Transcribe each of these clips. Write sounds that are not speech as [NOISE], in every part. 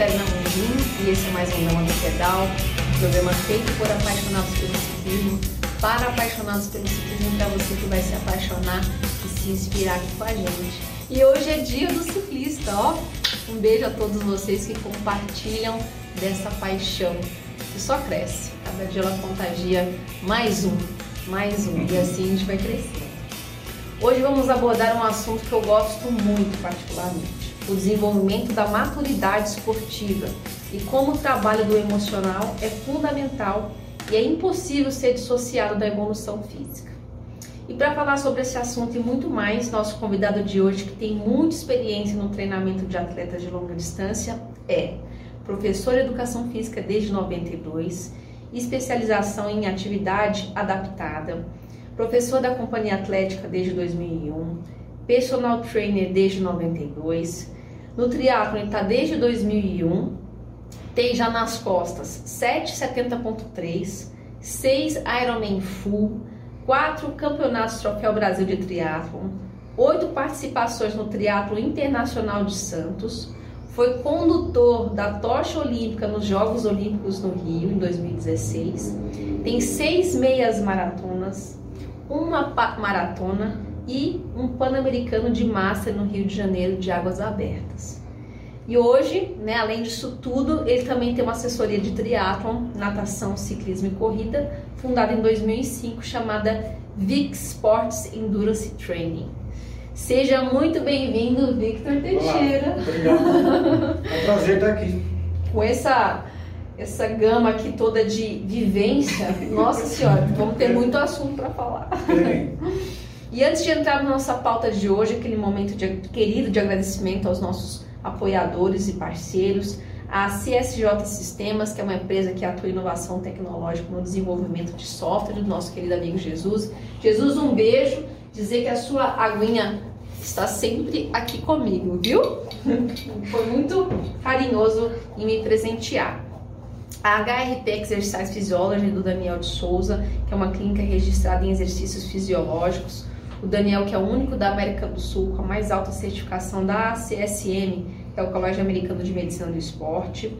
Mundim e esse é mais um Dama do Pedal, um programa feito por apaixonados pelo ciclismo, para apaixonados pelo ciclismo, para você que vai se apaixonar e se inspirar aqui com a gente. E hoje é dia do ciclista, ó. Um beijo a todos vocês que compartilham dessa paixão que só cresce. Cada dia ela contagia mais um, mais um, e assim a gente vai crescendo. Hoje vamos abordar um assunto que eu gosto muito particularmente o desenvolvimento da maturidade esportiva e como o trabalho do emocional é fundamental e é impossível ser dissociado da evolução física. E para falar sobre esse assunto e muito mais, nosso convidado de hoje, que tem muita experiência no treinamento de atletas de longa distância, é professor de educação física desde 92, especialização em atividade adaptada, professor da Companhia Atlética desde 2001, personal trainer desde 92, no triatlo ele está desde 2001, tem já nas costas 7,70.3, 6 Ironman Full, 4 campeonatos Troféu Brasil de Triathlon, 8 participações no Triatlo Internacional de Santos, foi condutor da tocha olímpica nos Jogos Olímpicos no Rio em 2016, tem seis meias maratonas, uma maratona e um Pan-Americano de Massa no Rio de Janeiro de Águas Abertas. E hoje, né, além disso tudo, ele também tem uma assessoria de triatlon, natação, ciclismo e corrida, fundada em 2005, chamada Vic Sports Endurance Training. Seja muito bem-vindo, Victor Teixeira. Olá, obrigado. é um prazer estar aqui. Com essa essa gama aqui toda de vivência, nossa senhora, vamos ter muito assunto para falar. Tem. E antes de entrar na nossa pauta de hoje, aquele momento de, querido de agradecimento aos nossos apoiadores e parceiros, a CSJ Sistemas, que é uma empresa que atua em inovação tecnológica no desenvolvimento de software do nosso querido amigo Jesus. Jesus, um beijo, dizer que a sua aguinha está sempre aqui comigo, viu? [LAUGHS] Foi muito carinhoso em me presentear. A HRP Exercise Physiology do Daniel de Souza, que é uma clínica registrada em exercícios fisiológicos, o Daniel, que é o único da América do Sul com a mais alta certificação da CSM, que é o Colégio Americano de Medicina do Esporte.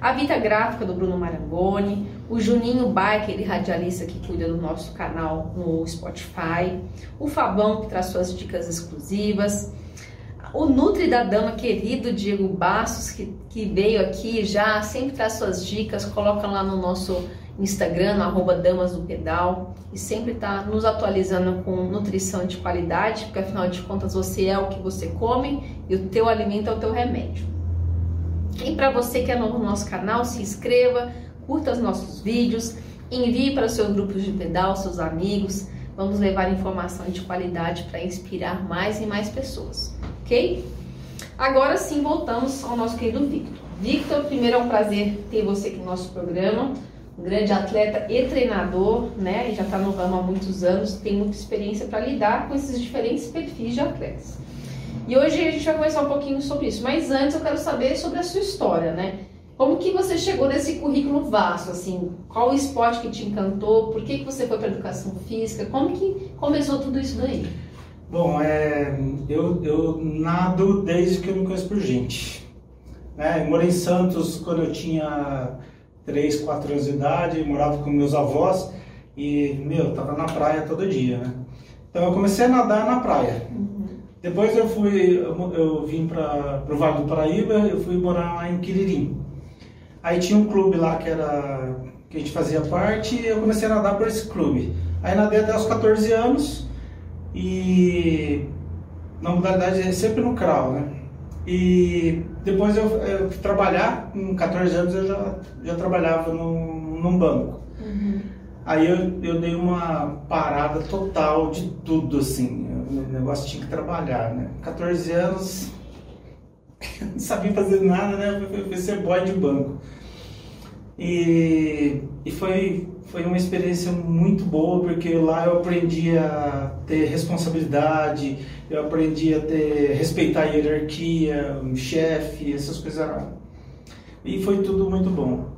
A Vita Gráfica do Bruno Marangoni, o Juninho Bike, ele radialista que cuida do nosso canal no Spotify, o Fabão, que traz suas dicas exclusivas, o Nutri da Dama, querido Diego Bastos, que, que veio aqui já, sempre traz suas dicas, coloca lá no nosso Instagram, arroba Damas do Pedal, e sempre está nos atualizando com nutrição de qualidade, porque afinal de contas você é o que você come e o teu alimento é o teu remédio. E para você que é novo no nosso canal, se inscreva, curta os nossos vídeos, envie para seus grupos de pedal, seus amigos. Vamos levar informação de qualidade para inspirar mais e mais pessoas, ok? Agora sim, voltamos ao nosso querido Victor. Victor, primeiro é um prazer ter você aqui no nosso programa grande atleta e treinador, né? Já está no ramo há muitos anos, tem muita experiência para lidar com esses diferentes perfis de atletas. E hoje a gente vai conversar um pouquinho sobre isso, mas antes eu quero saber sobre a sua história, né? Como que você chegou nesse currículo vasto, assim? Qual o esporte que te encantou? Por que, que você foi para educação física? Como que começou tudo isso daí? Bom, é, eu, eu nado desde que eu me conheço por gente. Né? Morei em Santos quando eu tinha 3, 4 anos de idade, morava com meus avós e, meu, tava na praia todo dia, né? Então eu comecei a nadar na praia. Uhum. Depois eu fui, eu, eu vim para o Vale do Paraíba, eu fui morar lá em Quiririm. Aí tinha um clube lá que era que a gente fazia parte e eu comecei a nadar por esse clube. Aí nadei até os 14 anos e na modalidade é sempre no crawl, né? E depois eu, eu fui trabalhar, com 14 anos eu já, já trabalhava no, num banco. Uhum. Aí eu, eu dei uma parada total de tudo, assim. O negócio tinha que trabalhar, né? 14 anos, [LAUGHS] não sabia fazer nada, né? Fui, fui ser boy de banco. E, e foi, foi uma experiência muito boa, porque lá eu aprendi a ter responsabilidade, eu aprendi a ter, respeitar a hierarquia, o chefe, essas coisas. E foi tudo muito bom.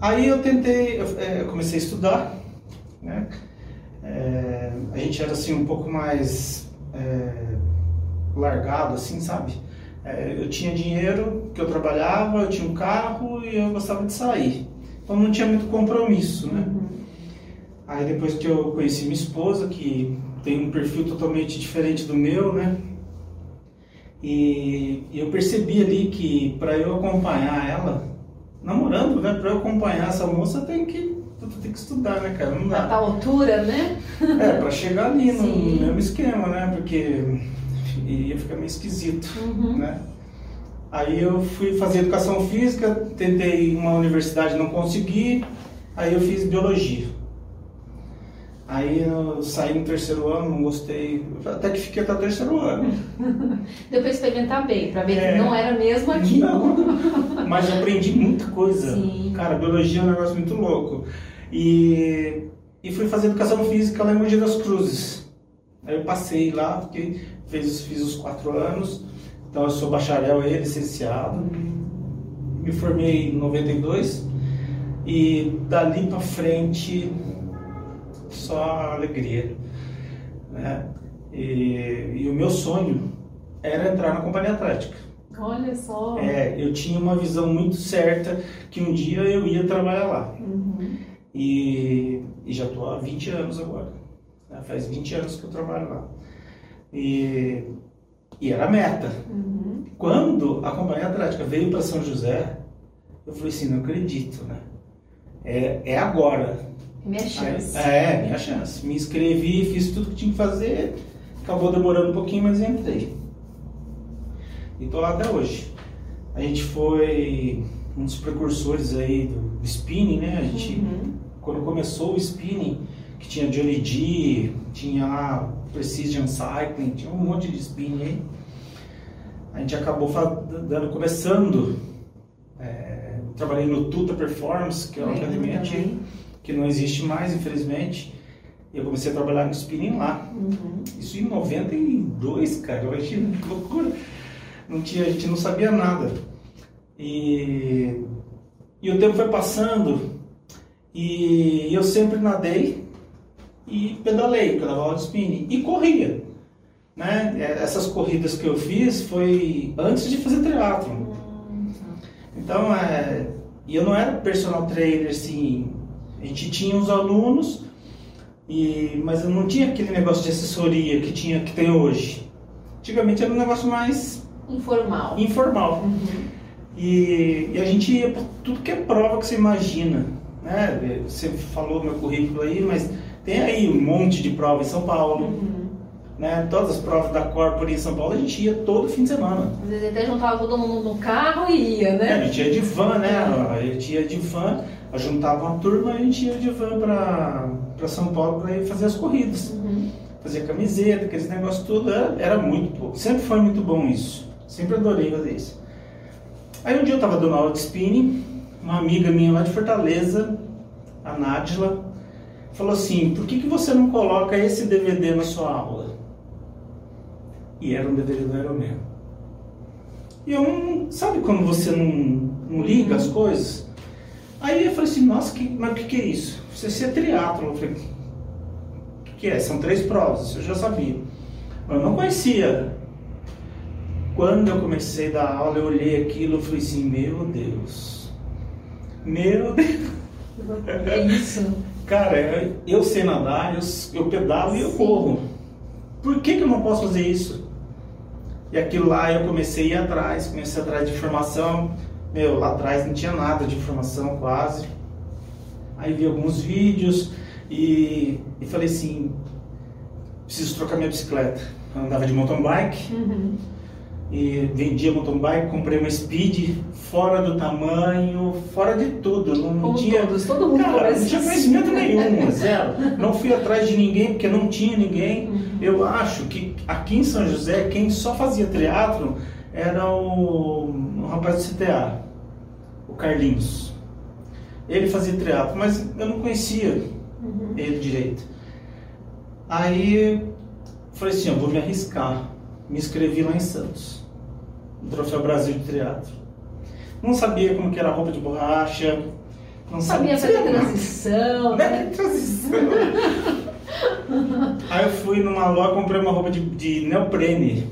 Aí eu tentei, eu, é, comecei a estudar, né? É, a gente era assim um pouco mais é, largado, assim, sabe? É, eu tinha dinheiro, que eu trabalhava, eu tinha um carro e eu gostava de sair. Então não tinha muito compromisso, né? Uhum. Aí depois que eu conheci minha esposa, que tem um perfil totalmente diferente do meu, né? E eu percebi ali que para eu acompanhar ela, namorando, né? Para eu acompanhar essa moça tem que tem que estudar, né, cara? Não Pra dá. tal altura, né? É, para chegar ali no [LAUGHS] Sim. mesmo esquema, né? Porque ia ficar meio esquisito, Uhum. né? Aí eu fui fazer educação física, tentei uma universidade, não consegui, aí eu fiz biologia. Aí eu saí no terceiro ano, não gostei, até que fiquei até o terceiro ano. [LAUGHS] Depois experimentar bem, pra ver É. que não era mesmo aquilo. Não, [LAUGHS] mas aprendi muita coisa. Sim. Cara, biologia é um negócio muito louco. E, e fui fazer educação física lá em Mogi das Cruzes. Aí eu passei lá, fiquei, fiz, fiz os quatro anos. Então eu sou bacharel e licenciado. Me formei em 92. E dali pra frente, só alegria. Né? E, e o meu sonho era entrar na Companhia Atlética. Olha só. É, eu tinha uma visão muito certa que um dia eu ia trabalhar lá. Uhum. E, e já estou há 20 anos agora. né? Faz 20 anos que eu trabalho lá. E, e era a meta. Uhum. Quando a Companhia Atlética veio para São José, eu falei assim, não acredito, né? É, é agora. Minha chance. Aí- é, minha chance. Me inscrevi, fiz tudo que tinha que fazer. Acabou demorando um pouquinho, mas entrei. E tô lá até hoje. A gente foi um dos precursores aí do spinning, né? A gente, Uhum. quando começou o spinning, que tinha Johnny D, tinha lá Precision Cycling, tinha um monte de spinning aí. A gente acabou dando, começando. é, trabalhei no Tuta Performance, que é uma academia antiga que não existe mais, infelizmente. E eu comecei a trabalhar no spinning lá. Uhum. Isso em 92, cara. Imagina que loucura. Não tinha, a gente não sabia nada. E, e o tempo foi passando e eu sempre nadei e pedalei, pedalava de spinning e corria. Né? Essas corridas que eu fiz foi antes de fazer triatlo. Então, é, e eu não era personal trainer, assim, a gente tinha os alunos, e, mas eu não tinha aquele negócio de assessoria que, tinha, que tem hoje. Antigamente era um negócio mais Informal. informal. Uhum. E, e a gente ia para tudo que é prova que você imagina. Né? Você falou meu currículo aí, mas tem aí um monte de prova em São Paulo. Uhum. Né? Todas as provas da Corpore em São Paulo a gente ia todo fim de semana. Às vezes até juntava todo mundo no carro e ia, É, a né? gente ia de van, né? A gente ia de van, juntava uma turma e a gente ia de van para São Paulo para ir fazer as corridas. Uhum. Fazer camiseta, aqueles negócios tudo, era, era muito bom. Sempre foi muito bom isso. Sempre adorei fazer isso. Aí um dia eu tava dando aula de spinning, uma amiga minha lá de Fortaleza, a Nádila, falou assim, por que, que você não coloca esse DVD na sua aula? E era um DVD do Ironman. E eu não. Sabe quando você não, não liga as coisas? Aí eu falei assim, nossa, que, mas o que, que é isso? Você ser triatlo. Eu falei, o que, que é? São três provas, eu já sabia. Mas eu não conhecia. Quando eu comecei a dar aula, eu olhei aquilo e falei assim, meu Deus. Meu Deus. É isso. Cara, eu, sei nadar, eu, eu pedalo e eu corro. Por que, que eu não posso fazer isso? E aquilo lá eu comecei a ir atrás, comecei atrás de informação. Meu, lá atrás não tinha nada de informação quase. Aí vi alguns vídeos e, e falei assim, preciso trocar minha bicicleta. Eu andava de mountain bike Uhum. E vendia mountain bike, comprei uma speed fora do tamanho, fora de tudo. Não Como tinha. todos, todo mundo Cara, não tinha assim. conhecimento nenhum, [LAUGHS] zero. Não fui atrás de ninguém porque não tinha ninguém. Uhum. Eu acho que aqui em São José, quem só fazia teatro era o, o rapaz do CTA, o Carlinhos. Ele fazia teatro, mas eu não conhecia Uhum. ele direito. Aí falei assim, eu vou me arriscar. Me inscrevi lá em Santos, no Troféu Brasil de Teatro. Não sabia como que era a roupa de borracha. Não Sabia fazer nada. transição, Né? né? Que transição. Aí eu fui numa loja, comprei uma roupa de, de neoprene.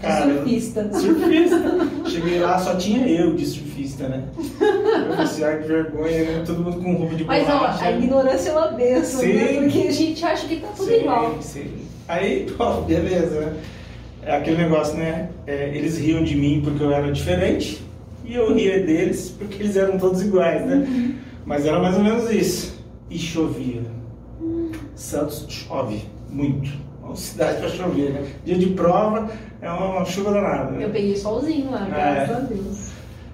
Cara, surfista. Surfista. Cheguei lá, só tinha eu de surfista, né? Eu falei assim, ai que vergonha, né? todo mundo com roupa de Mas ó, borracha. a ignorância é uma benção, né? Porque a gente acha que tá tudo Sim, igual. sim. Aí, pô, beleza, né? É aquele negócio, né? É, eles riam de mim porque eu era diferente e eu ria deles porque eles eram todos iguais, né? Uhum. Mas era mais ou menos isso. E chovia. Santos chove muito. Uma cidade para chover, né? Dia de prova é uma chuva danada. né? Eu peguei solzinho lá, É. graças a Deus.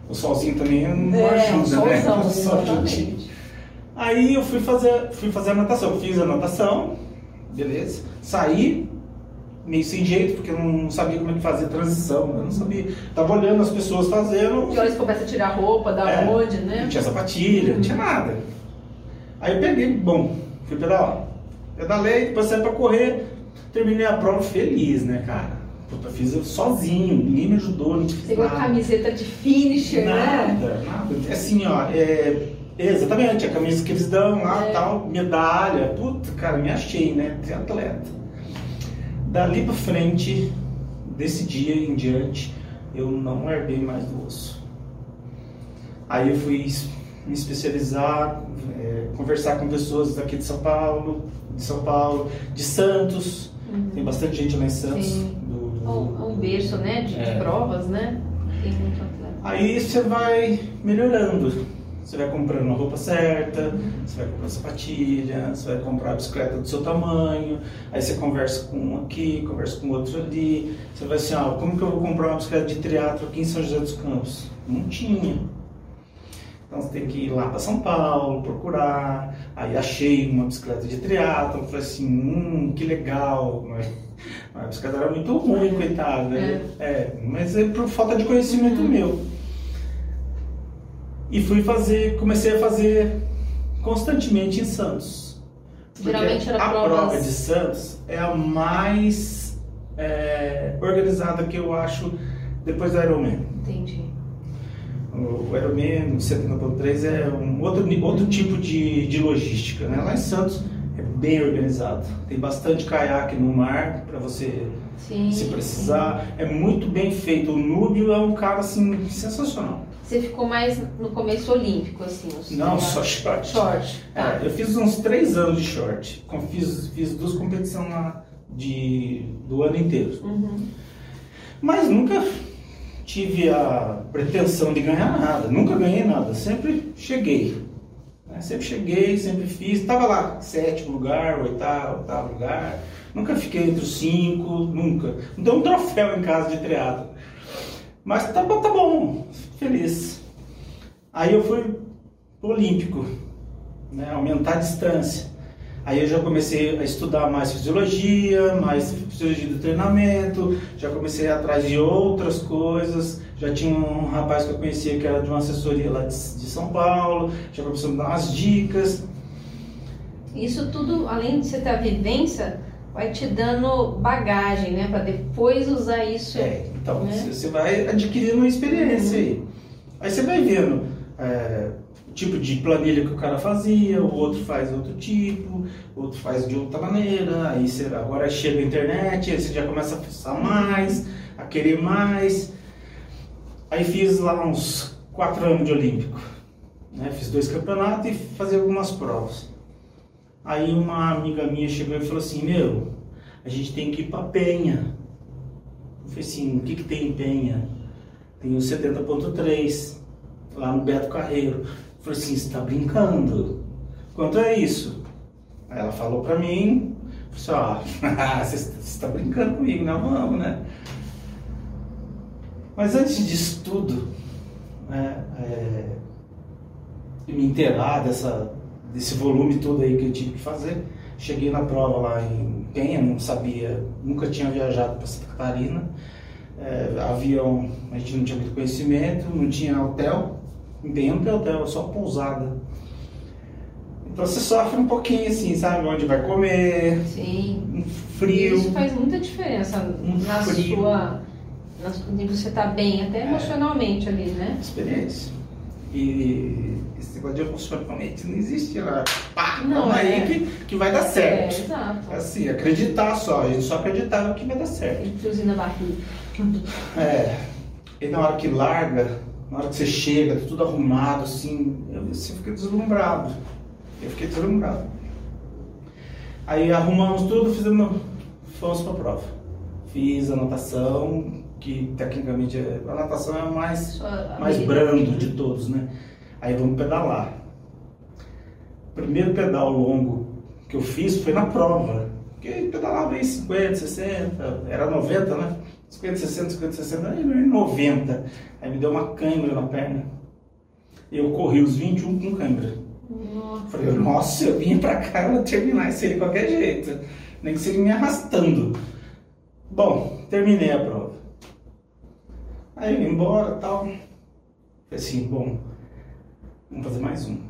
O solzinho também não É, ajuda, um né? solzão, [LAUGHS] exatamente. Aí eu fui fazer, fui fazer a natação. Fiz a natação, beleza. Saí, meio sem jeito, porque eu não sabia como é que fazia a transição. Eu não sabia. Tava olhando as pessoas fazendo. Que horas começa a tirar roupa, da É, onde, né? Não tinha sapatilha, não tinha nada. Aí eu peguei, bom, fui pedalar. Pedalei, depois saí pra correr. Terminei a prova feliz, né, cara? Puta, fiz eu sozinho, ninguém me ajudou, ninguém fez Pegou a nada. camiseta de finisher, né? Nada, nada. Assim, ó, é, exatamente, a camisa que eles dão lá, É. tal, medalha. Puta, cara, me achei, né? Triatleta. Dali pra frente, desse dia em diante, eu não herdei mais do osso. Aí eu fui me especializar, é, conversar com pessoas daqui de São Paulo, de São Paulo, de Santos. Tem bastante gente lá em Santos. Do- do- um, berço, né? De, de É. provas, né? Tem muito atleta. Aí você vai melhorando. Você vai comprando a roupa certa, você vai comprar sapatilha, você vai comprar a bicicleta do seu tamanho, aí você conversa com um aqui, conversa com outro ali. Você vai assim, ó, como que eu vou comprar uma bicicleta de triatlo aqui em São José dos Campos? Não tinha. Então você tem que ir lá para São Paulo, procurar. Aí achei uma bicicleta de triatlo, falei assim, hum, que legal. Mas a bicicleta era muito ruim, coitada. É. É, mas é por falta de conhecimento meu. E fui fazer, comecei a fazer constantemente em Santos. Geralmente era a provas- prova de Santos é a mais é, organizada que eu acho depois do Ironman. Entendi. O Ironman, o 70.3 é um outro, outro tipo de, de logística. Né? Lá em Santos é bem organizado. Tem bastante caiaque no mar para você Sim. se precisar. É muito bem feito. O Núbio é um cara assim sensacional. Você ficou mais no começo olímpico, assim. Não, só short. Short. Tá. É, eu fiz uns três anos de short. Fiz, fiz duas competições lá de, do ano inteiro. Uhum. Mas nunca tive a pretensão de ganhar nada. Nunca ganhei nada. Sempre cheguei. né? Sempre cheguei, sempre fiz. Estava lá, sétimo lugar, oitavo, oitavo lugar. Nunca fiquei entre os cinco, nunca. Não tenho um troféu em casa de triatlo. Mas tá tá bom. Feliz. Aí eu fui pro Olímpico, né? Aumentar a distância. Aí eu já comecei a estudar mais fisiologia, mais fisiologia do treinamento, já comecei atrás de outras coisas. Já tinha um rapaz que eu conhecia que era de uma assessoria lá de, de São Paulo, já começou a me dar umas dicas. Isso tudo, além de você ter a vivência, vai te dando bagagem, né? Pra depois usar isso. É, então Né? você vai adquirindo uma experiência aí. Aí você vai vendo é, o tipo de planilha que o cara fazia, o outro faz outro tipo, o outro faz de outra maneira. Aí você, agora chega a internet, aí você já começa a fuçar mais, a querer mais. Aí fiz lá uns quatro anos de olímpico. Né? Fiz dois campeonatos e fazia algumas provas. Aí uma amiga minha chegou e falou assim, meu, a gente tem que ir pra Penha. Eu falei assim, o que, que tem em Penha? Tem o 70.3, lá no Beto Carreiro. Eu falei assim, você tá brincando? Quanto é isso? Aí ela falou pra mim, falou assim, ó, [LAUGHS] você você tá brincando comigo, não vamos, né? Mas antes disso tudo, né, é, me inteirar dessa, desse volume todo aí que eu tive que fazer, cheguei na prova lá em Penha, não sabia, nunca tinha viajado para Santa Catarina, é, avião, a gente não tinha muito conhecimento, não tinha hotel, em Penha não tem hotel, é só pousada. Então você sofre um pouquinho assim, sabe, onde vai comer, Sim. um frio. Isso faz muita diferença Um na frio. sua. Na, você tá bem, até É. emocionalmente ali, né? experiência. E esse negócio de emocionalmente não existe lá. Pá, Não, é. aí que, que vai dar certo. É, exato. Assim, acreditar só, a gente só acreditava que vai dar certo. E friozinho na barriga. É, e na hora que larga, na hora que você chega, tá tudo arrumado, assim, eu você fica deslumbrado. Eu fiquei deslumbrado. Aí arrumamos tudo, fizemos, fomos pra prova. Fiz a natação, que tecnicamente é- a natação é a mais, Sua mais brando de todos, né? Aí vamos pedalar. O primeiro pedal longo que eu fiz foi na prova. Porque pedalava em 50, 60, era 90, né? 50, 60, 50, 60, aí em 90. Aí me deu uma câimbra na perna. E eu corri os 21 com câimbra. Nossa. Falei, nossa, eu vim pra cá, eu vou terminar isso aí de qualquer jeito. Nem que seja me arrastando. Bom, terminei a prova. Aí eu vim embora e tal. Falei assim, bom, vamos fazer mais um.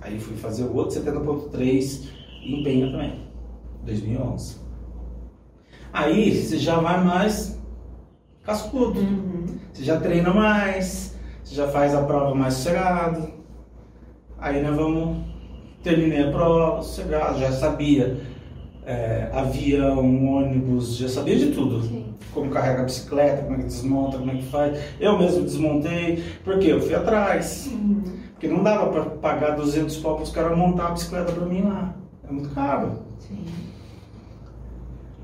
Aí fui fazer o outro 70.3 em Penha também, 2011. Aí você já vai mais cascudo. Uhum. Você já treina mais, você já faz a prova mais sossegado. Aí nós vamos, terminei a prova, sossegado, já sabia é, avião, ônibus, já sabia de tudo. Sim. Como carrega a bicicleta, como é que desmonta, como é que faz. Eu mesmo desmontei, porque eu fui atrás. Uhum. Porque não dava para pagar 200 pau para os caras montar a bicicleta para mim lá. É muito caro. Sim.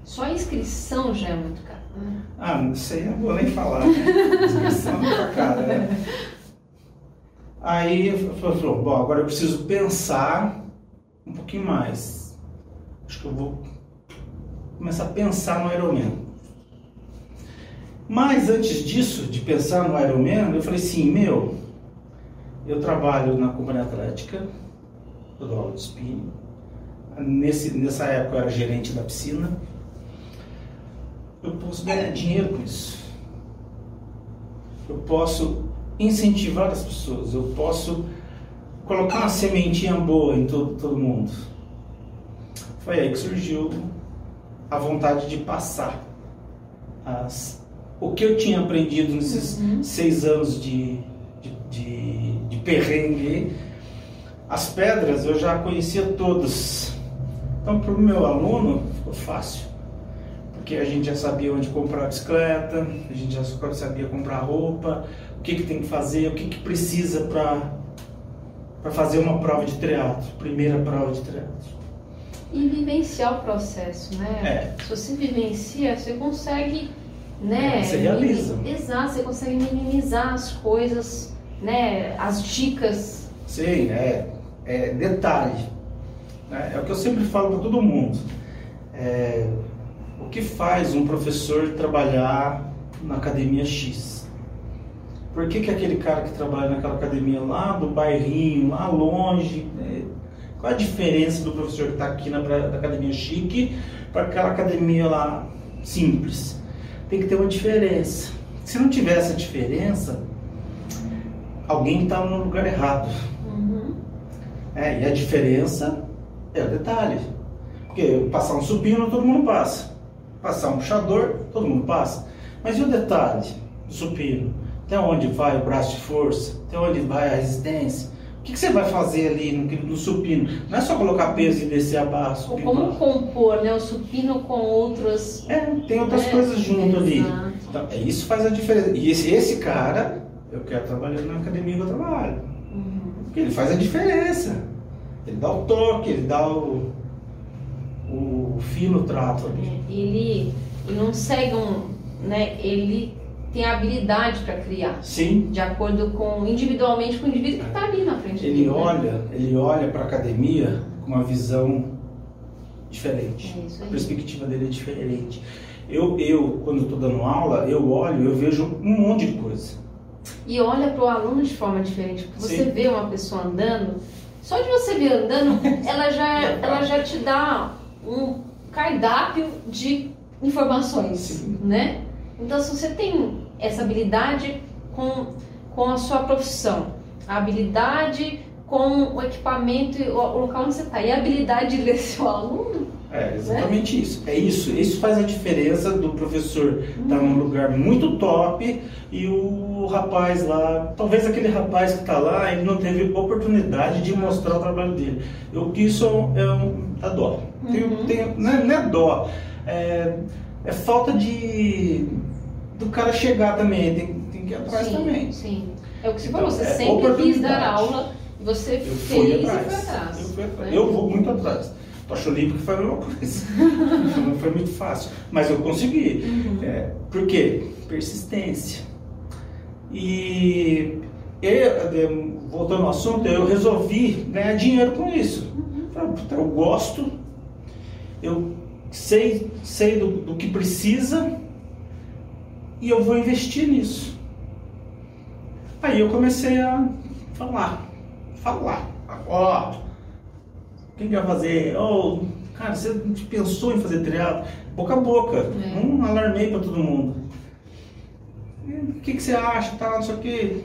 Só a inscrição já é muito caro. né? Ah, não sei, não vou nem falar. Né? [LAUGHS] Inscrição é pra cara, né? Aí eu falei, bom, agora eu preciso pensar um pouquinho mais. Acho que eu vou começar a pensar no Ironman. Mas antes disso, de pensar no Ironman, eu falei assim, meu, eu trabalho na companhia atlética, eu dou aula de spinning. Nesse, nessa época eu era gerente da piscina. Eu posso ganhar dinheiro com isso. Eu posso incentivar as pessoas. Eu posso colocar uma sementinha boa em todo, todo mundo. Foi aí que surgiu a vontade de passar as, o que eu tinha aprendido nesses Uhum. seis anos de, de, de, de perrengue. As pedras eu já conhecia todas. Então, para o meu aluno, ficou fácil porque a gente já sabia onde comprar a bicicleta, a gente já sabia comprar roupa, o que, que tem que fazer, o que, que precisa para fazer uma prova de triatlo, primeira prova de triatlo. E vivenciar o processo, né? É. Se você vivencia, você consegue, né? É, você realiza. Exato, você consegue minimizar as coisas, né? As dicas. Sim, é, é detalhe. né? É o que eu sempre falo para todo mundo. É, o que faz um professor trabalhar na academia X? Por que, que aquele cara que trabalha naquela academia lá do bairrinho, lá longe, né? Qual a diferença do professor que está aqui na, pra- academia chique para aquela academia lá simples? Tem que ter uma diferença. Se não tiver essa diferença, alguém está no lugar errado. Uhum. É, e a diferença é o detalhe. Porque passar um supino todo mundo passa. Passar um puxador, todo mundo passa. Mas e o detalhe do supino? Até onde vai o braço de força? Até onde vai a resistência? O que, que você vai fazer ali no, no supino? Não é só colocar peso e descer a barra, Ou como barra. compor, né? O supino com outras. É, tem outras né? coisas junto ali. Exato. Então, é, isso faz a diferença. E esse, esse cara, eu quero trabalhar na academia que eu trabalho. Uhum. Porque ele faz a diferença. Ele dá o toque, ele dá o, o fino trato ali. Ele, ele não segue um, né? Ele tem a habilidade para criar, Sim, de acordo com individualmente com o indivíduo que está ali na frente ele dele, né? olha, ele olha para a academia com uma visão diferente. É isso A perspectiva dele é diferente. Eu, eu quando estou dando aula, eu olho, eu vejo um monte de coisa. E olha para o aluno de forma diferente, porque você Sim. vê uma pessoa andando, só de você ver andando, [LAUGHS] ela já, ela já te dá um cardápio de informações, Sim. né? Então, se você tem essa habilidade com, com a sua profissão, a habilidade com o equipamento e o local onde você está. E a habilidade de ler [LAUGHS] seu aluno. É, exatamente né? isso. É isso. Isso faz a diferença do professor estar tá num lugar muito top e o rapaz lá, talvez aquele rapaz que está lá, ele não teve oportunidade de mostrar o trabalho dele. Eu que isso é um, é dó. Uhum. Tem, não, é, não é dó. É, é falta de do cara chegar também, tem, tem que ir atrás sim, também. Sim. É o que você então, falou, você é sempre quis dar aula, você eu fez atrás. e foi atrás. Eu, fui atrás. Né? eu vou muito atrás. Tocha Olímpica foi a mesma coisa. [LAUGHS] não foi muito fácil, mas eu consegui. Uhum. É, por quê? Persistência. E eu, voltando ao assunto, eu resolvi ganhar dinheiro com isso. Uhum. Eu gosto, eu sei, sei do, do que precisa e eu vou investir nisso. Aí eu comecei a falar, falar. Ó, oh, quem quer fazer? Oh, cara, você pensou em fazer triatlo? Boca a boca. É. Não alarmei para todo mundo. O que, que você acha? Tá, não sei o quê.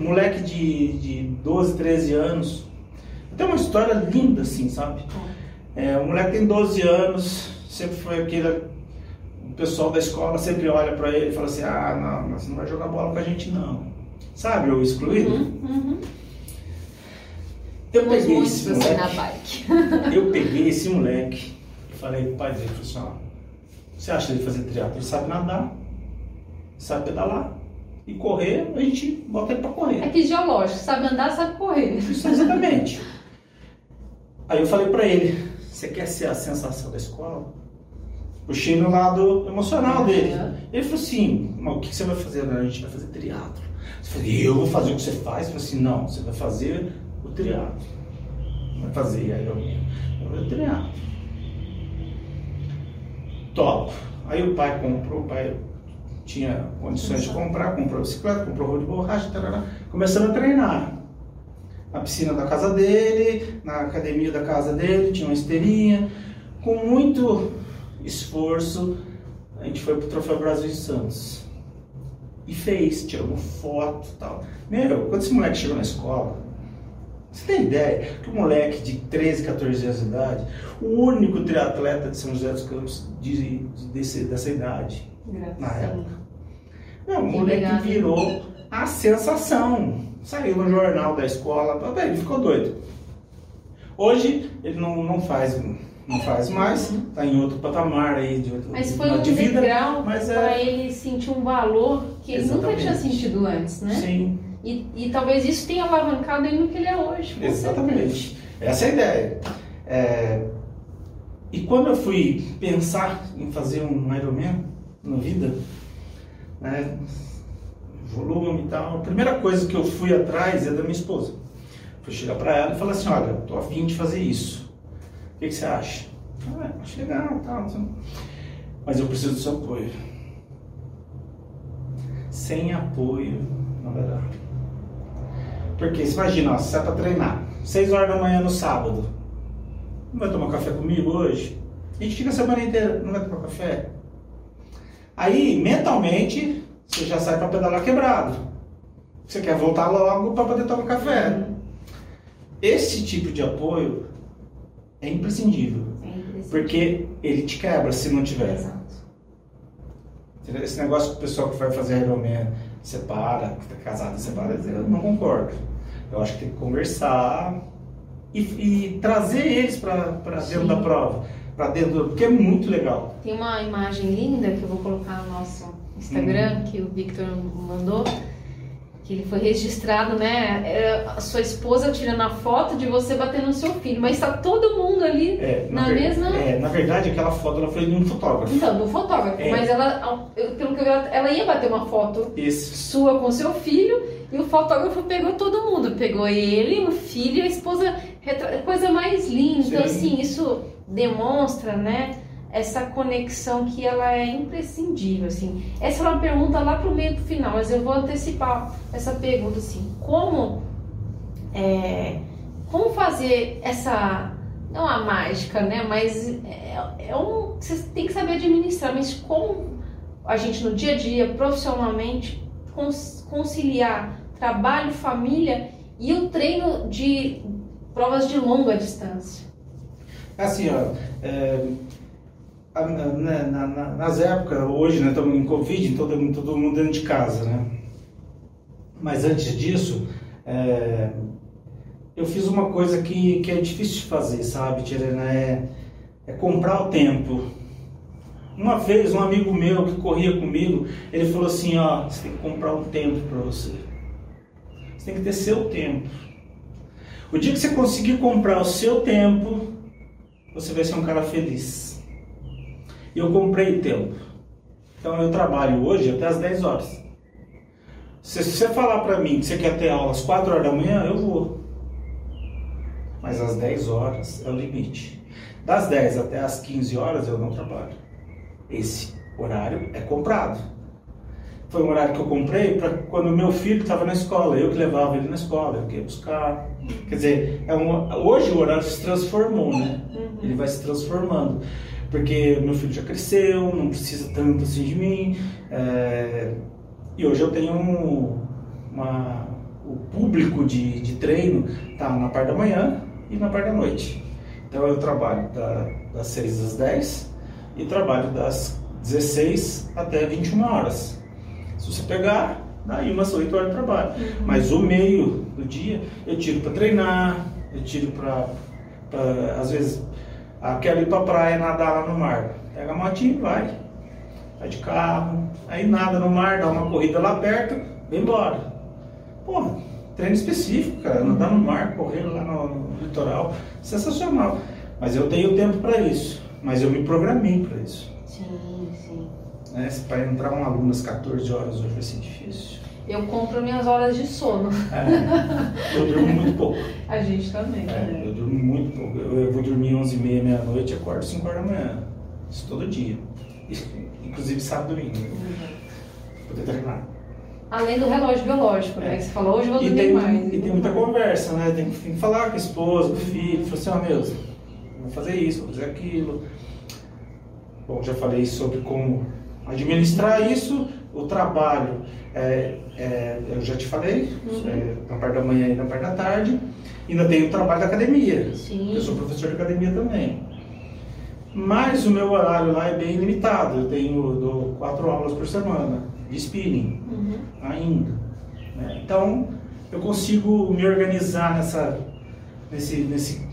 Moleque de, de 12, 13 anos. Tem uma história linda assim, sabe? É, o moleque tem 12 anos, sempre foi aquele pessoal da escola sempre olha para ele e fala assim: ah, não, você não vai jogar bola com a gente, não. Sabe, o excluído? Uhum, uhum. Eu Temos peguei esse moleque. [LAUGHS] Eu peguei esse moleque e falei pro pai dele: assim, ó, você acha ele fazer triatlo? Ele sabe nadar, sabe pedalar. E correr, a gente bota ele pra correr. É fisiológico, sabe andar, sabe correr. Isso, exatamente. Aí eu falei pra ele: você quer ser a sensação da escola? Puxei no lado emocional dele. Ele falou assim, o que você vai fazer? A gente vai fazer triatlo. Eu eu vou fazer o que você faz? Eu falei assim, não, você vai fazer o triatlo. Vai fazer, aí eu, eu vou triatlo. Top. Aí o pai comprou, o pai tinha condições de comprar, comprou bicicleta, comprou rolo de borracha, tarará. começando a treinar. Na piscina da casa dele, na academia da casa dele, tinha uma esteirinha, com muito esforço, a gente foi pro Troféu Brasil em Santos. E fez, tirou foto e tal. Meu, quando esse moleque chegou na escola, você tem ideia que o moleque de 13, 14 anos de idade, o único triatleta de São José dos Campos de, de, desse, dessa idade, Graças na época. Não, o moleque legal. virou a sensação. Saiu no jornal da escola, ele ficou doido. Hoje ele não, não faz não faz mais, está em outro patamar aí de outro Mas foi um de vida, degrau mas é... para ele sentir um valor que ele Exatamente. nunca tinha sentido antes, né? Sim. E, e talvez isso tenha alavancado ele no que ele é hoje. Exatamente. Essa é a ideia. É... E quando eu fui pensar em fazer um Ironman na vida, né, volume e tal, a primeira coisa que eu fui atrás é da minha esposa. Fui chegar para ela e falar assim, olha, estou afim de fazer isso. O que, que você acha? Ah, acho legal, tal, tá, mas eu preciso do seu apoio. Sem apoio, não vai dar. Porque você imagina, ó, você sai pra treinar, 6 horas da manhã no sábado. Não vai tomar café comigo hoje? A gente fica a semana inteira, não vai tomar café? Aí, mentalmente, você já sai para pedalar quebrado. Você quer voltar logo para poder tomar café. Esse tipo de apoio é imprescindível. É imprescindível. Porque ele te quebra se não tiver. Exato. Esse negócio que o pessoal que vai fazer Ironman separa, que está casado separa, eu não concordo. Eu acho que tem que conversar e, e trazer eles para dentro da prova. Para dentro, porque é muito legal. Tem uma imagem linda que eu vou colocar no nosso Instagram, uhum. que o Victor mandou que ele foi registrado, né? É, a sua esposa tirando a foto de você batendo no seu filho, mas está todo mundo ali é, na, na ver, mesma. É, na verdade, aquela foto ela foi de um fotógrafo. Então, do fotógrafo, é. mas ela, pelo que eu vi, ela ia bater uma foto Isso. sua com seu filho e o fotógrafo pegou todo mundo, pegou ele, o filho e a esposa, coisa mais linda. Então, assim, isso demonstra, né? Essa conexão que ela é imprescindível, assim. Essa é uma pergunta lá pro meio do final, mas eu vou antecipar essa pergunta, assim. Como, é, como fazer essa, não a mágica, né, mas é, é um, você tem que saber administrar, mas como a gente no dia a dia, profissionalmente, conciliar trabalho, família E o treino de provas de longa distância? Assim, ó, é, na, na, nas épocas, hoje, né, estamos em Covid, todo, todo mundo dentro de casa, né? Mas antes disso, é, eu fiz uma coisa que, que é difícil de fazer, sabe, Tirena? É, é comprar o tempo. Uma vez, um amigo meu que corria comigo, ele falou assim, ó, você tem que comprar um tempo para você. Você tem que ter seu tempo. O dia que você conseguir comprar o seu tempo, você vai ser um cara feliz. E eu comprei tempo. Então eu trabalho hoje até as 10 horas. Se você falar para mim que você quer ter aula às 4 horas da manhã, eu vou. Mas às 10 horas é o limite. Das 10 até as 15 horas eu não trabalho. Esse horário é comprado. Foi um horário que eu comprei para quando meu filho estava na escola, eu que levava ele na escola, eu que ia buscar. Quer dizer, é hoje o horário se transformou, né? Uhum. Ele vai se transformando. Porque meu filho já cresceu, não precisa tanto assim de mim. É, e hoje eu tenho uma, o público de, de treino tá na parte da manhã e na parte da noite. Então eu trabalho da, das 6 às 10 e trabalho das 16 até 21 horas. Se você pegar, daí umas 8 horas de trabalho. Uhum. Mas o meio do dia eu tiro para treinar, eu tiro para, às vezes, ah, quero ir para a praia nadar lá no mar. Pega a motinha e vai. Vai de carro, aí nada no mar, dá uma corrida lá perto, vem embora. Pô, treino específico, cara, nadar no mar, correr lá no, no litoral, sensacional. Mas eu tenho tempo para isso, mas eu me programei para isso. Sim, sim. Né? Para entrar um aluno às 14 horas hoje vai ser difícil. Eu compro minhas horas de sono. É, eu durmo muito pouco. [LAUGHS] A gente também. É? Eu durmo muito pouco. Eu, eu vou dormir 11h30, meia-noite e acordo 5 horas da manhã. Isso todo dia. [LAUGHS] Inclusive sábado e domingo. Uhum. Poder treinar. Além do relógio biológico, né? É. Que você falou, hoje eu vou dormir tem, mais. E tem muita conversa, né? Tem, tem que falar com a esposa, com o filho. Falar assim, ó, oh, meu, vou fazer isso, vou fazer aquilo. Bom, já falei sobre como administrar isso, o trabalho, é, é, eu já te falei, uhum. é, na parte da manhã e na parte da tarde. Ainda tem o trabalho da academia. Sim. Eu sou professor de academia também. Mas o meu horário lá é bem limitado. Eu tenho dou quatro aulas por semana de spinning uhum. ainda. Né? Então eu consigo me organizar nessa, nesse, nesse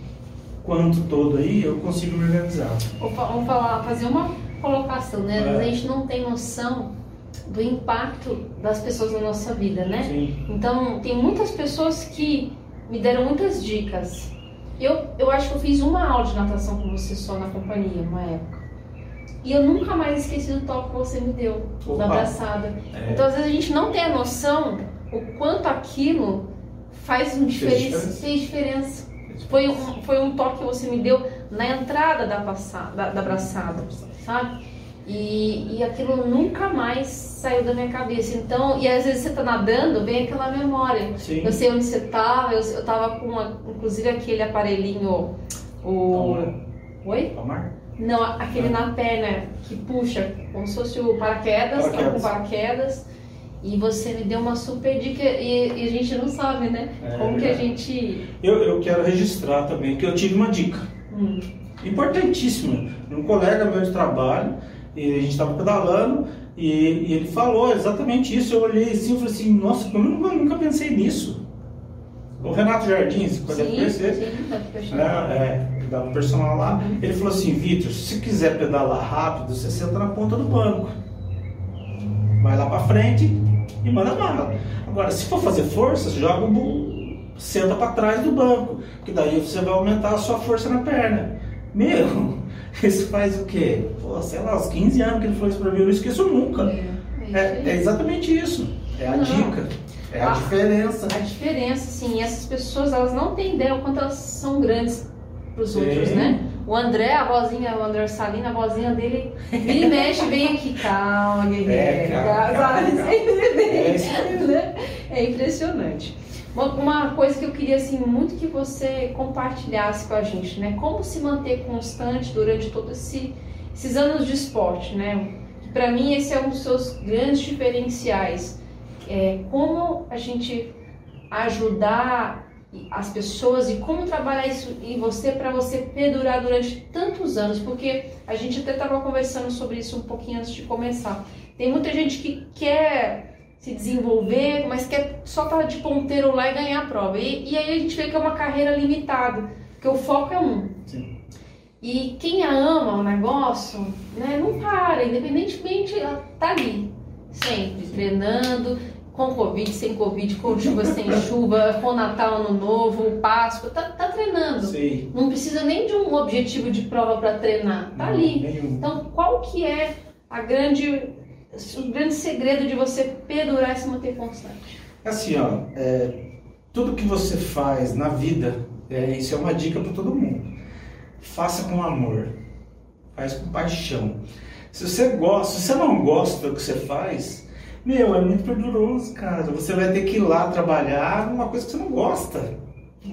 quanto todo aí, eu consigo me organizar. Vamos falar, fazer uma colocação, né? É. A gente não tem noção do impacto das pessoas na nossa vida, né? Sim. Então tem muitas pessoas que me deram muitas dicas eu, eu acho que eu fiz uma aula de natação com você só na companhia, uma época. E eu nunca mais esqueci do toque que você me deu, Opa. da abraçada. É. Então, às vezes, a gente não tem a noção o quanto aquilo faz um diferença, fez diferença. Foi um, foi um toque que você me deu na entrada da, passada, da, da abraçada, sabe? E, e aquilo nunca mais saiu da minha cabeça. Então, e às vezes você tá nadando, vem aquela memória. Sim. Eu sei onde você tava, eu, eu tava com, uma, inclusive, aquele aparelhinho. O. Oi? Palmar? Não, aquele na perna que puxa, como se fosse o paraquedas, paraquedas. com paraquedas. E você me deu uma super dica e, e a gente não sabe, né? É, como é que a gente. Eu, eu quero registrar também que eu tive uma dica. Hum. Importantíssima. Um colega meu de trabalho e a gente estava pedalando e, e, ele falou exatamente isso. Eu olhei assim e falei assim, nossa, eu nunca, nunca pensei nisso. O Renato Jardim, você pode conhecer, sim, né? é, dava um personal lá. Uhum. Ele falou assim, Vitor, se quiser pedalar rápido, você senta na ponta do banco. Vai lá para frente e manda bala. Agora, se for fazer força, joga o senta para trás do banco, porque daí você vai aumentar a sua força na perna. Meu, [LAUGHS] isso faz o quê? Pô, sei lá, uns 15 anos que ele falou isso pra mim, eu não esqueço nunca. É, é, é exatamente isso. É a não. dica. É a, a, diferença. A diferença, sim. Essas pessoas, elas não têm ideia o quanto elas são grandes pros sim. outros, né? O André, a vozinha, o André Salina, a vozinha dele, ele mexe, vem aqui, calma, guerreiro. É, calma, calma, calma. [LAUGHS] É, é impressionante. Uma, uma, coisa que eu queria assim muito que você compartilhasse com a gente, né? Como se manter constante durante todos esse, esses anos de esporte, né? Para mim esse é um dos seus grandes diferenciais. É, como a gente ajudar as pessoas e como trabalhar isso em você para você perdurar durante tantos anos, porque a gente até estava conversando sobre isso um pouquinho antes de começar. Tem muita gente que quer se desenvolver, mas quer só estar de ponteiro lá e ganhar a prova. E, e, aí a gente vê que é uma carreira limitada, porque o foco é um. Sim. E quem ama o negócio, né, não para, independentemente, tá ali, sempre, treinando, com Covid, sem Covid, com chuva, sem [LAUGHS] chuva, com Natal, Ano Novo, Páscoa, tá, tá treinando. Sim. Não precisa nem de um objetivo de prova para treinar, tá não, ali. Nenhum. Então, qual que é a grande, o grande segredo de você perdurar e se manter constante? Assim, ó, é, tudo que você faz na vida, é, isso é uma dica para todo mundo. Faça com amor, faz com paixão. Se você gosta, se você não gosta do que você faz, meu, é muito perduroso, cara. Você vai ter que ir lá trabalhar numa coisa que você não gosta.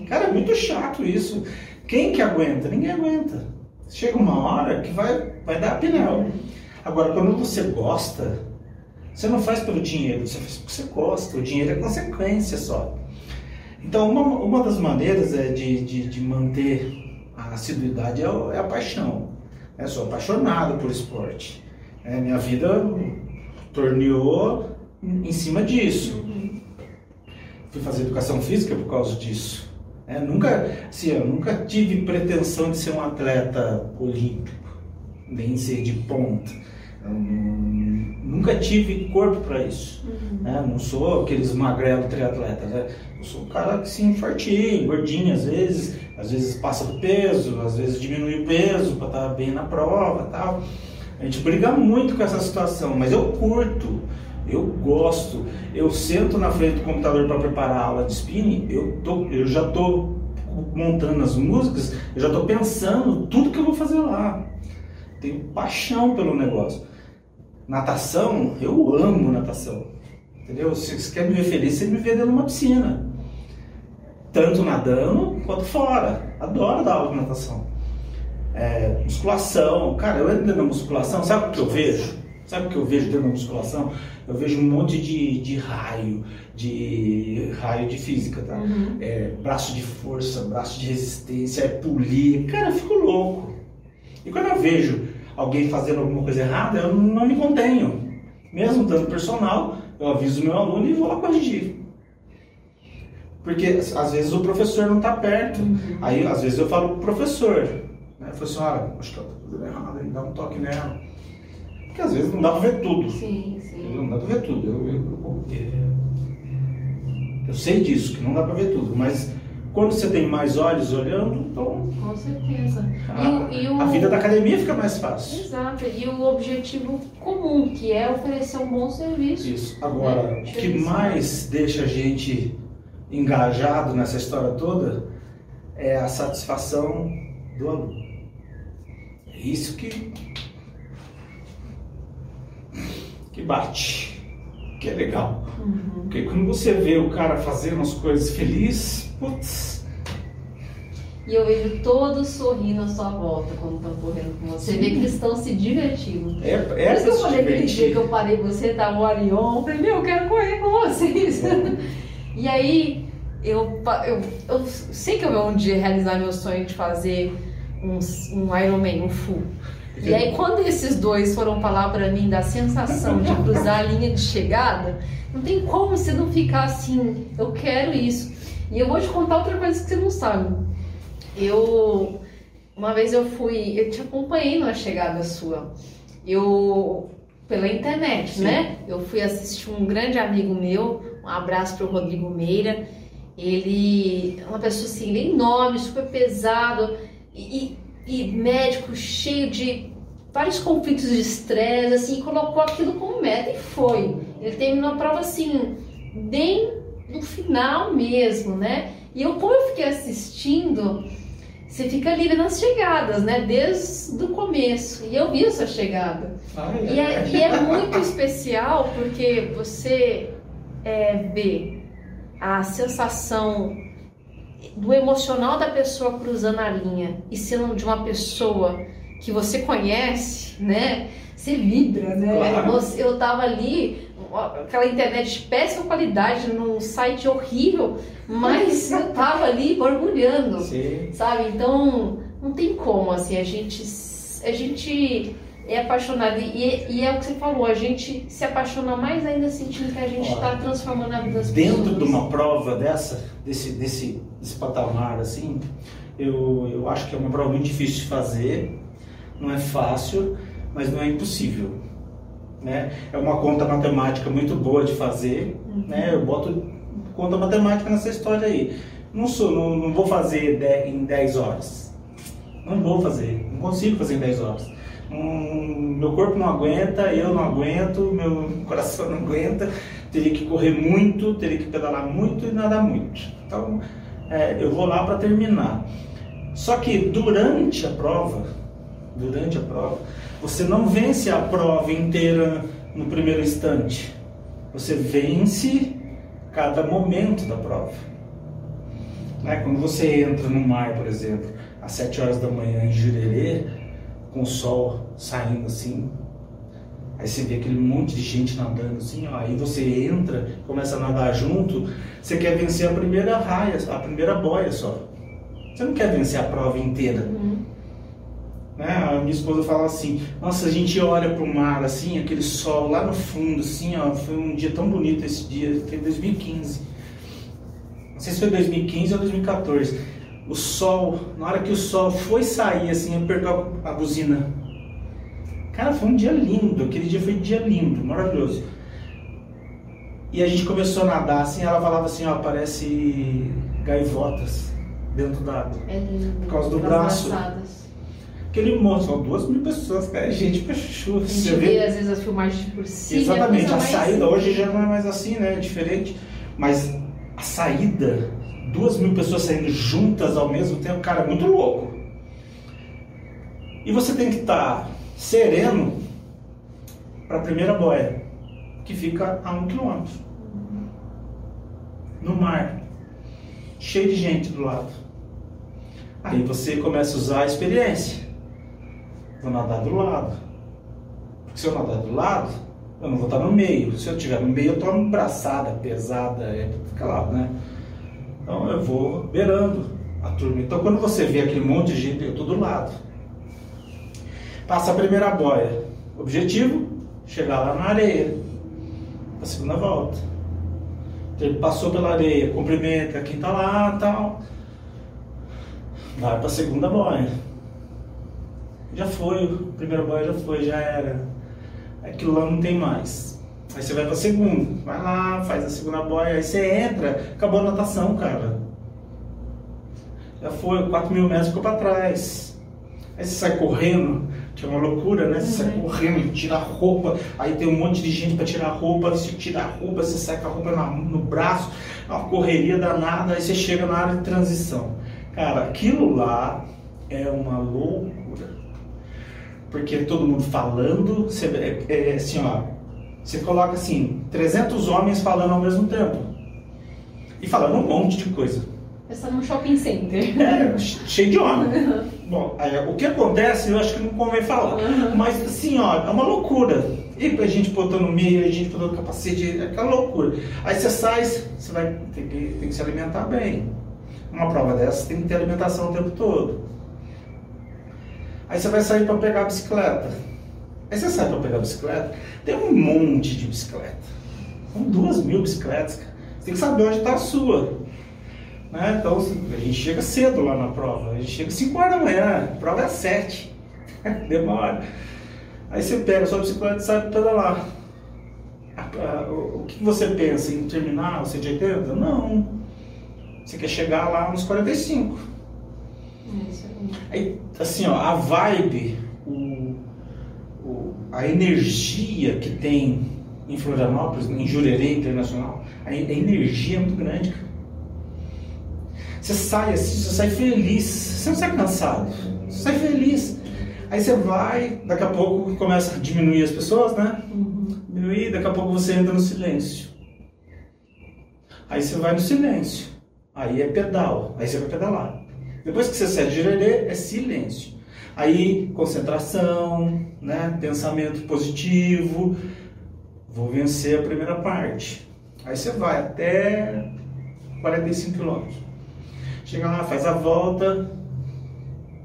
Cara, é muito chato isso. Quem que aguenta? Ninguém aguenta. Chega uma hora que vai, vai dar pneu. Agora, quando você gosta, você não faz pelo dinheiro, você faz porque você gosta. O dinheiro é consequência só. Então, uma, uma das maneiras é de, de, de manter a assiduidade é, é a paixão. Eu sou apaixonado por esporte. É, minha vida torneou em cima disso. Fui fazer educação física por causa disso. É, nunca, assim, eu nunca tive pretensão de ser um atleta olímpico, nem ser de ponta. Eu, nunca tive corpo para isso. Uhum. Né? Não sou aqueles magrelos triatletas. Né? Eu sou um cara assim, fortinho, gordinho às vezes, às vezes passa do peso, às vezes diminui o peso para estar tá bem na prova tal. A gente briga muito com essa situação, mas eu curto, eu gosto. Eu sento na frente do computador para preparar a aula de spinning, eu, tô, eu já estou montando as músicas, eu já estou pensando tudo que eu vou fazer lá. Tenho paixão pelo negócio. Natação, eu amo natação. Entendeu? Se você quer me ver feliz, você me vê dentro de uma piscina. Tanto nadando quanto fora. Adoro dar aula de natação é, musculação. Cara, eu entro na musculação, sabe o que eu vejo? Sabe o que eu vejo dentro da musculação? Eu vejo um monte de, de raio, de raio de física, tá? Uhum. É, braço de força, braço de resistência, é polir. Cara, eu fico louco. E quando eu vejo alguém fazendo alguma coisa errada, eu não me contenho. Mesmo dando personal, eu aviso o meu aluno e vou lá corrigir. Porque às vezes o professor não está perto. Uhum. Aí às vezes eu falo pro professor, né? Eu falei assim, olha, acho que ela está fazendo errado, aí dá um toque nela. Porque às vezes não dá para ver tudo. Sim, sim. Não dá para ver tudo. Eu, eu, eu, eu, sei disso, que não dá para ver tudo, mas quando você tem mais olhos olhando, então. Com certeza. A, e e o... a vida da academia fica mais fácil. Exato. E o objetivo comum, que é oferecer um bom serviço. Isso. Agora, né? o que mais deixa a gente engajado nessa história toda é a satisfação do aluno. É isso que que bate, que é legal. Uhum. Porque quando você vê o cara fazendo as coisas feliz, putz. E eu vejo todos sorrindo à sua volta quando estão correndo com você. Você vê que eles estão se divertindo. É, é Por isso que eu falei aquele dia que eu parei você, tá no Orion, eu falei, meu, eu quero correr com vocês. É. [LAUGHS] e aí, eu, eu, eu sei que eu vou um dia realizar meu sonho de fazer um, um Ironman, um full. E aí, quando esses dois foram falar para mim da sensação de cruzar a linha de chegada, não tem como você não ficar assim, eu quero isso. E eu vou te contar outra coisa que você não sabe. Eu, uma vez eu fui, eu te acompanhei numa chegada sua. Eu, pela internet, Sim. né? Eu fui assistir um grande amigo meu, um abraço para o Rodrigo Meira. Ele é uma pessoa assim, ele é enorme, super pesado e, e médico cheio de vários conflitos de estresse, assim, colocou aquilo como meta e foi. Ele terminou a prova assim, bem no final mesmo, né? E eu, como eu fiquei assistindo, você fica livre nas chegadas, né? Desde o começo. E eu vi essa chegada. Ai, e, é, e, é, muito especial porque você é, vê a sensação do emocional da pessoa cruzando a linha e sendo de uma pessoa que você conhece, né? Você vibra, né? Claro. Eu tava ali, aquela internet de péssima qualidade, num site horrível, mas [LAUGHS] eu tava ali borbulhando, Sim. sabe? Então, não tem como, assim, a gente, a gente é apaixonado. E, e é o que você falou, a gente se apaixona mais ainda sentindo que a gente está transformando a vida das pessoas. Dentro de uma prova dessa, desse, desse, desse patamar, assim, eu, eu acho que é uma prova muito difícil de fazer, não é fácil, mas não é impossível. Né? É uma conta matemática muito boa de fazer, né? eu boto conta matemática nessa história aí. Não, sou, não, não vou fazer de- em 10 horas. Não vou fazer, não consigo fazer em 10 horas. Meu corpo não aguenta, eu não aguento, meu [LAUGHS] coração não aguenta. Teria que correr muito, teria que pedalar muito e nadar muito. Então, é, eu vou lá para terminar. Só que durante a prova, durante a prova, você não vence a prova inteira no primeiro instante. Você vence cada momento da prova. Né? Quando você entra no mar, por exemplo, às 7 horas da manhã em Jurerê, com o sol saindo assim, aí você vê aquele monte de gente nadando assim, ó, aí você entra, começa a nadar junto, você quer vencer a primeira raia, a primeira boia só. Você não quer vencer a prova inteira. Uhum. Né? A minha esposa fala assim, nossa, a gente olha pro mar assim, aquele sol lá no fundo, assim, ó, foi um dia tão bonito esse dia, foi em 2015. Não sei se foi 2015 ou 2014. O sol, na hora que o sol foi sair, assim, apertou a buzina. Cara, foi um dia lindo, aquele dia foi um dia lindo, maravilhoso. E a gente começou a nadar, assim, ela falava assim, ó, parece gaivotas dentro d'água. É lindo. Por causa do braço. Braçadas. Aquele monstro, são duas mil pessoas, cara, é gente pra chuchu. A gente Você vê vê? às vezes as filmagens por cima. Exatamente, coisa a mais- saída hoje já não é mais assim, né? É diferente. Mas a saída, duas mil pessoas saindo juntas ao mesmo tempo, cara, é muito louco. E você tem que estar sereno para a primeira boia, que fica a um quilômetro. No mar, cheio de gente do lado. Aí você começa a usar a experiência. Vou nadar do lado. Porque se eu nadar do lado, eu não vou estar no meio. Se eu estiver no meio, eu tomo braçada, pesada, é, fica lá, né? Então eu vou beirando a turma. Então quando você vê aquele monte de gente, eu estou do lado. Passa a primeira boia. Objetivo, chegar lá na areia. A segunda volta. Ele passou pela areia, cumprimenta quem está lá tal. Vai para a segunda boia. Já foi, a primeira boia já foi, já era. Aquilo lá não tem mais. Aí você vai pra segunda, vai lá, faz a segunda boia, aí você entra, acabou a natação, cara. Já foi, 4 mil metros ficou pra trás. Aí você sai correndo, que é uma loucura, né? Você sai correndo, tira a roupa, aí tem um monte de gente pra tirar a roupa, você tira a roupa, você sai com a roupa no braço, é uma correria danada, aí você chega na área de transição. Cara, aquilo lá é uma loucura porque todo mundo falando, você, é, é assim, ó, você coloca assim, 300 homens falando ao mesmo tempo. E falando um monte de coisa. Você tá num shopping center. É, cheio de homem. Bom, aí, o que acontece, eu acho que não convém falar. Mas assim, ó, é uma loucura. E pra gente botando no meio, a gente botando capacete, é aquela loucura. Aí você sai, você vai ter que, tem que se alimentar bem. Uma prova dessa tem que ter alimentação o tempo todo. Aí você vai sair para pegar a bicicleta. Aí você sai para pegar a bicicleta, tem um monte de bicicleta. São duas mil bicicletas. cara. Você tem que saber onde está a sua. Né? Então a gente chega cedo lá na prova. A gente chega às 5 horas da manhã, a prova é às 7. [LAUGHS] Demora. Aí você pega a sua bicicleta e sai para pedalar. O que você pensa em terminar o 180? Não. Você quer chegar lá nos 45. Isso aí. Aí, assim, ó, a vibe, o, o- a energia que tem em Florianópolis, em Jurerê Internacional, a, a energia é muito grande. cara. Você sai assim, você sai feliz, você não sai cansado, você sai feliz. Aí você vai, daqui a pouco começa a diminuir as pessoas, né? Diminuir, daqui a pouco você entra no silêncio. Aí você vai no silêncio. Aí é pedal, aí você vai pedalar. Depois que você sai de Jurerê, é silêncio. Aí, concentração, né? pensamento positivo. Vou vencer a primeira parte. Aí você vai até 45 quilômetros. Chega lá, faz a volta,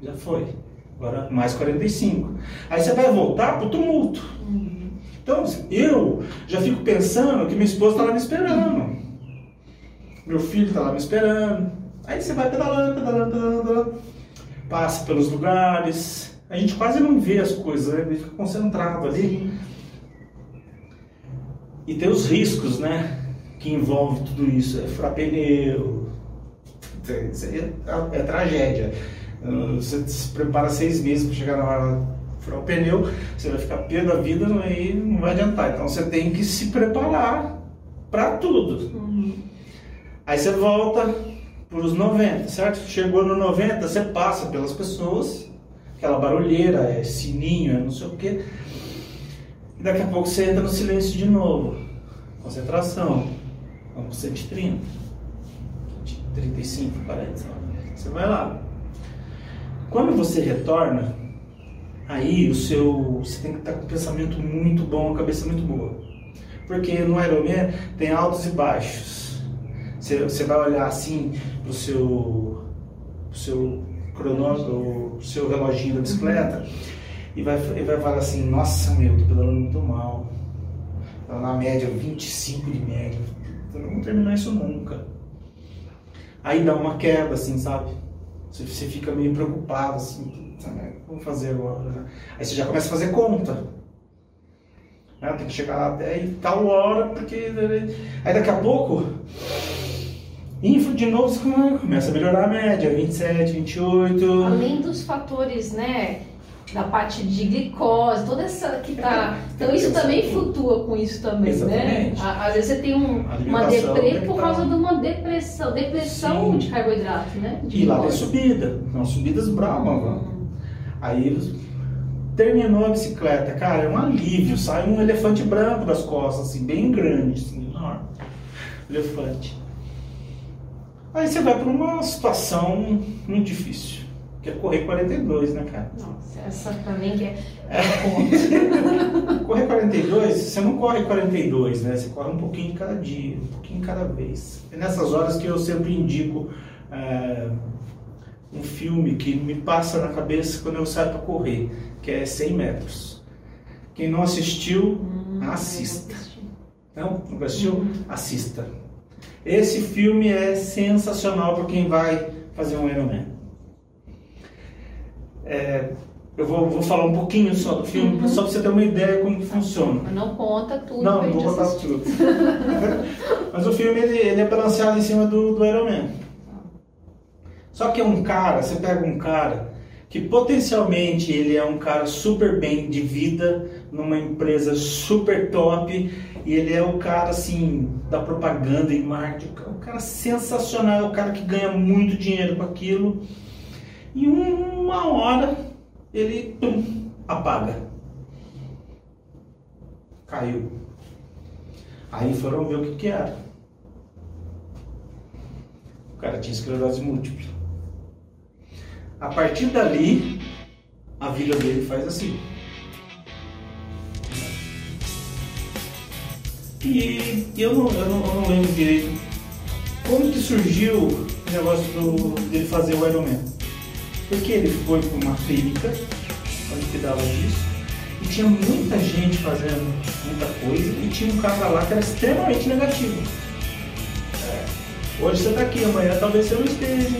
já foi. Agora mais 45. Aí você vai voltar pro tumulto. Então, eu já fico pensando que minha esposa está lá me esperando. Meu filho está lá me esperando. Aí você vai pedalando, pedalando, pedalando, passa pelos lugares. A gente quase não vê as coisas, né? A gente fica concentrado ali. E tem os riscos, né? Que envolve tudo isso. É furar pneu. É, é tragédia. Você se prepara seis meses para chegar na hora furar o pneu, você vai ficar pé da vida e não vai adiantar. Então você tem que se preparar para tudo. Uhum. Aí você volta para os 90, certo? Chegou no 90, você passa pelas pessoas, aquela barulheira, é sininho, é não sei o quê. E daqui a pouco você entra no silêncio de novo. Concentração. Vamos 130. 35, 40. Você vai lá. Quando você retorna, aí o seu, você tem que estar com um pensamento muito bom, uma cabeça muito boa. Porque no Ironman tem altos e baixos. Você, você vai olhar assim pro seu, pro seu cronômetro, o seu reloginho da bicicleta e vai, e vai falar assim, nossa meu, tô pedalando muito mal. Tá na média, 25 de média. Eu não vou terminar isso nunca. Aí dá uma queda, assim, sabe? Você, você fica meio preocupado, assim, sabe? Vamos fazer agora. Né? Aí você já começa a fazer conta. Né? Tem que chegar lá até tal hora, porque. Aí daqui a pouco. Info de novo, você começa a melhorar a média, 27, 28. Além dos fatores, né? da parte de glicose, toda essa que tá. Então isso também flutua com isso também, né? Exatamente. né? Às vezes você tem um, uma deprê por causa de uma depressão, depressão Sim. de carboidrato, né? De e lá tem subida, são subidas bravas, hum. Aí terminou a bicicleta, cara, é um alívio, sai um elefante branco das costas, assim, bem grande, assim, enorme. Elefante. Aí você vai para uma situação muito difícil que é correr 42, né, cara? Nossa, essa também que é, é [LAUGHS] correr 42, você não corre 42, né? Você corre um pouquinho cada dia, um pouquinho cada vez. É nessas horas que eu sempre indico é, um filme que me passa na cabeça quando eu saio para correr, que é 100 metros. Quem não assistiu, hum, assista. Não, não assistiu? Hum. Assista. Esse filme é sensacional para quem vai fazer um Ironman. É, eu vou, vou, falar um pouquinho só do filme, uhum. só para você ter uma ideia como funciona. Mas não conta tudo. Não, não vou contar tudo. [LAUGHS] Mas o filme ele, ele, é balanceado em cima do, do Iron Man. Só que é um cara, você pega um cara que potencialmente ele é um cara super bem de vida, numa empresa super top, ele é o cara assim da propaganda e marketing, o cara sensacional, o cara que ganha muito dinheiro com aquilo e uma hora ele pum, apaga. Caiu. Aí foram ver o que, que era. O cara tinha esclerose múltipla. A partir dali, a vida dele faz assim. E eu não, eu não, eu não lembro direito como que surgiu o negócio do, dele fazer o Ironman. Porque ele foi para uma clínica onde cuidava disso e tinha muita gente fazendo muita coisa e tinha um cara lá que era extremamente negativo. É. Hoje você está aqui, amanhã talvez você não esteja.